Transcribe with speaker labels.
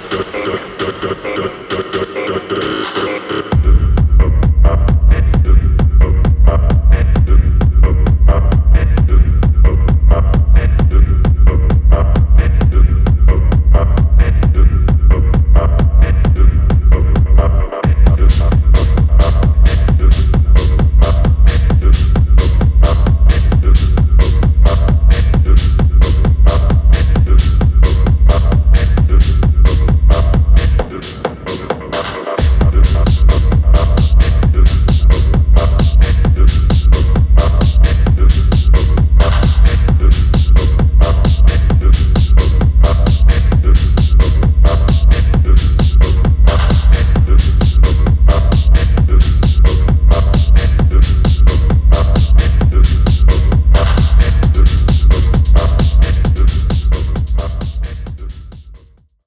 Speaker 1: どどどどど。